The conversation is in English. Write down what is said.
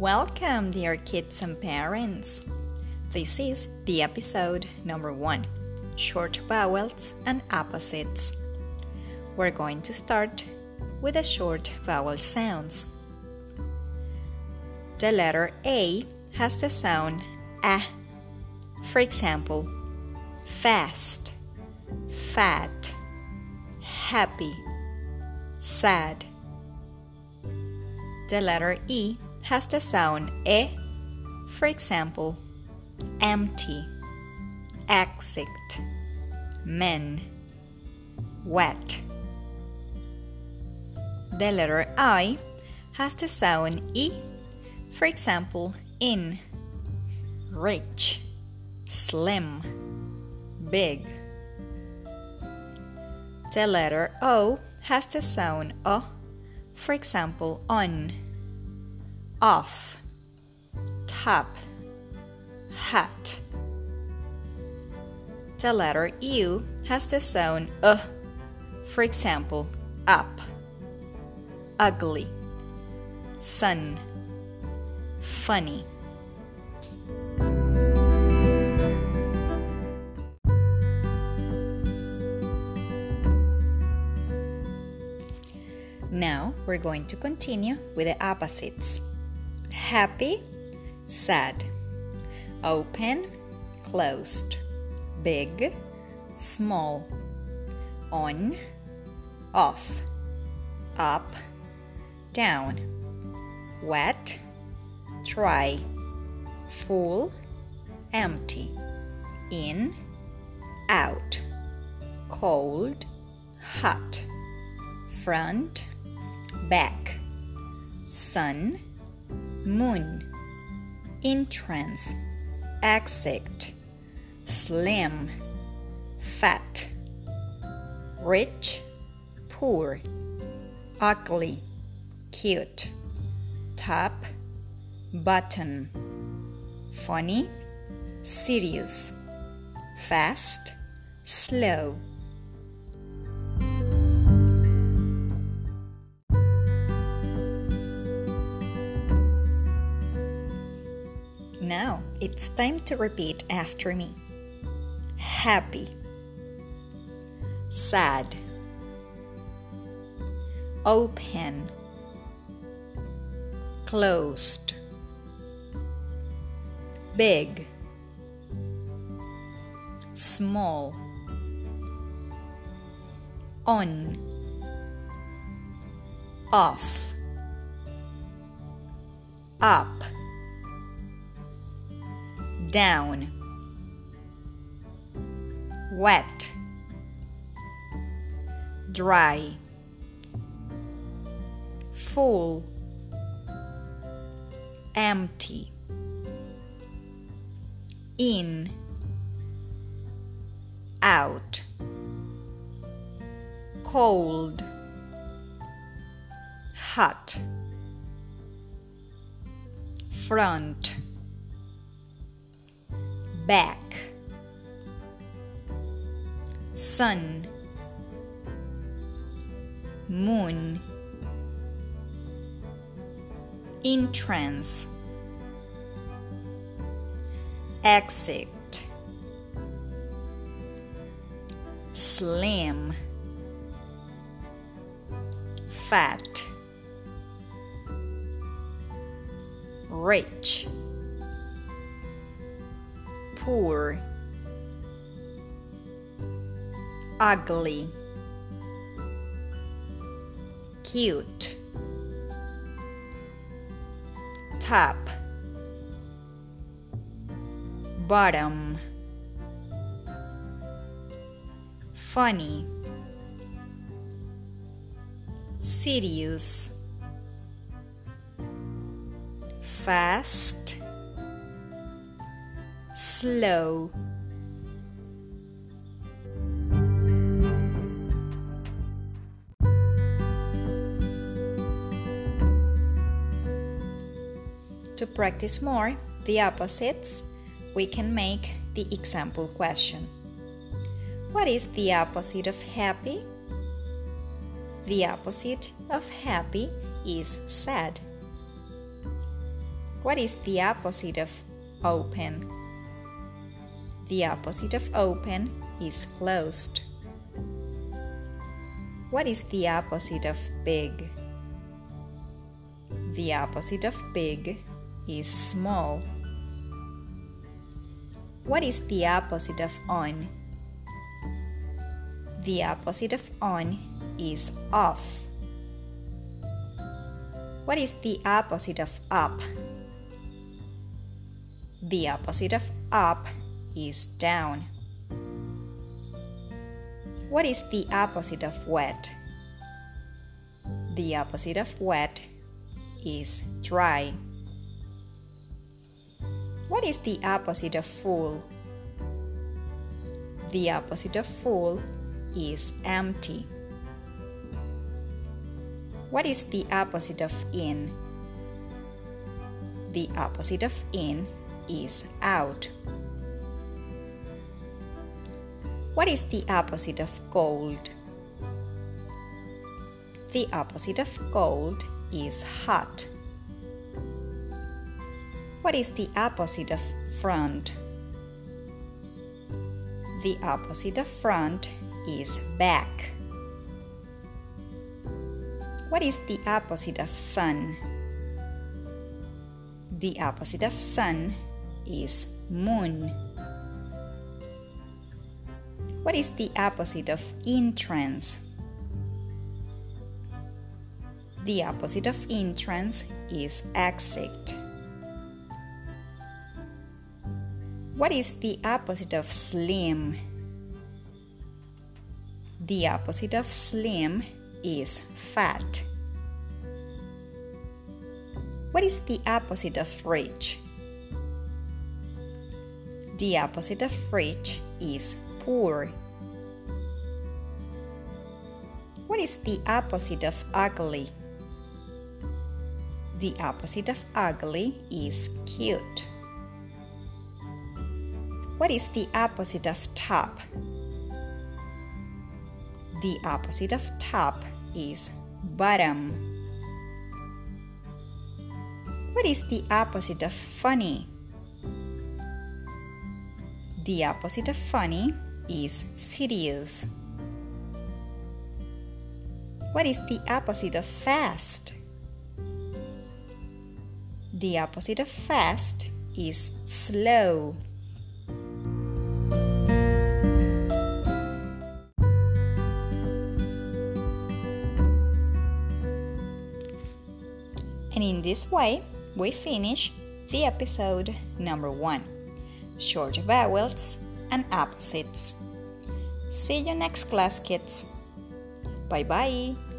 Welcome, dear kids and parents. This is the episode number one short vowels and opposites. We're going to start with the short vowel sounds. The letter A has the sound A. For example, fast, fat, happy, sad. The letter E has the sound E. For example, empty, exit, men, wet. The letter I has the sound E. For example, in, rich, slim, big. The letter O has the sound O. For example, on, off, top, hat. The letter U has the sound uh. For example, up, ugly, sun, funny. Now we're going to continue with the opposites happy, sad, open, closed, big, small, on, off, up, down, wet, dry, full, empty, in, out, cold, hot, front, back, sun, moon, entrance, exit, slim, fat, rich, poor, ugly, cute, top, button, funny, serious, fast, slow. Now it's time to repeat after me. Happy, sad, open, closed, big, small, on, off, up down, wet, dry, full, empty, in, out, cold, hot, front back. Sun. Moon. Entrance. Exit. Slim. Fat. Rich poor, ugly, cute, top, bottom, funny, serious, fast slow. To practice more the opposites, we can make the example question. What is the opposite of happy? The opposite of happy is sad. What is the opposite of open? The opposite of open is closed. What is the opposite of big? The opposite of big is small. What is the opposite of on? The opposite of on is off. What is the opposite of up? The opposite of up is down. What is the opposite of wet? The opposite of wet is dry. What is the opposite of full? The opposite of full is empty. What is the opposite of in? The opposite of in is out. What is the opposite of cold? The opposite of cold is hot. What is the opposite of front? The opposite of front is back. What is the opposite of sun? The opposite of sun is moon. What is the opposite of entrance? The opposite of entrance is exit. What is the opposite of slim? The opposite of slim is fat. What is the opposite of rich? The opposite of rich is poor. Is the opposite of ugly? The opposite of ugly is cute. What is the opposite of top? The opposite of top is bottom. What is the opposite of funny? The opposite of funny is serious. What is the opposite of fast? The opposite of fast is slow. And in this way, we finish the episode number one short vowels and opposites. See you next class, kids. Bye bye.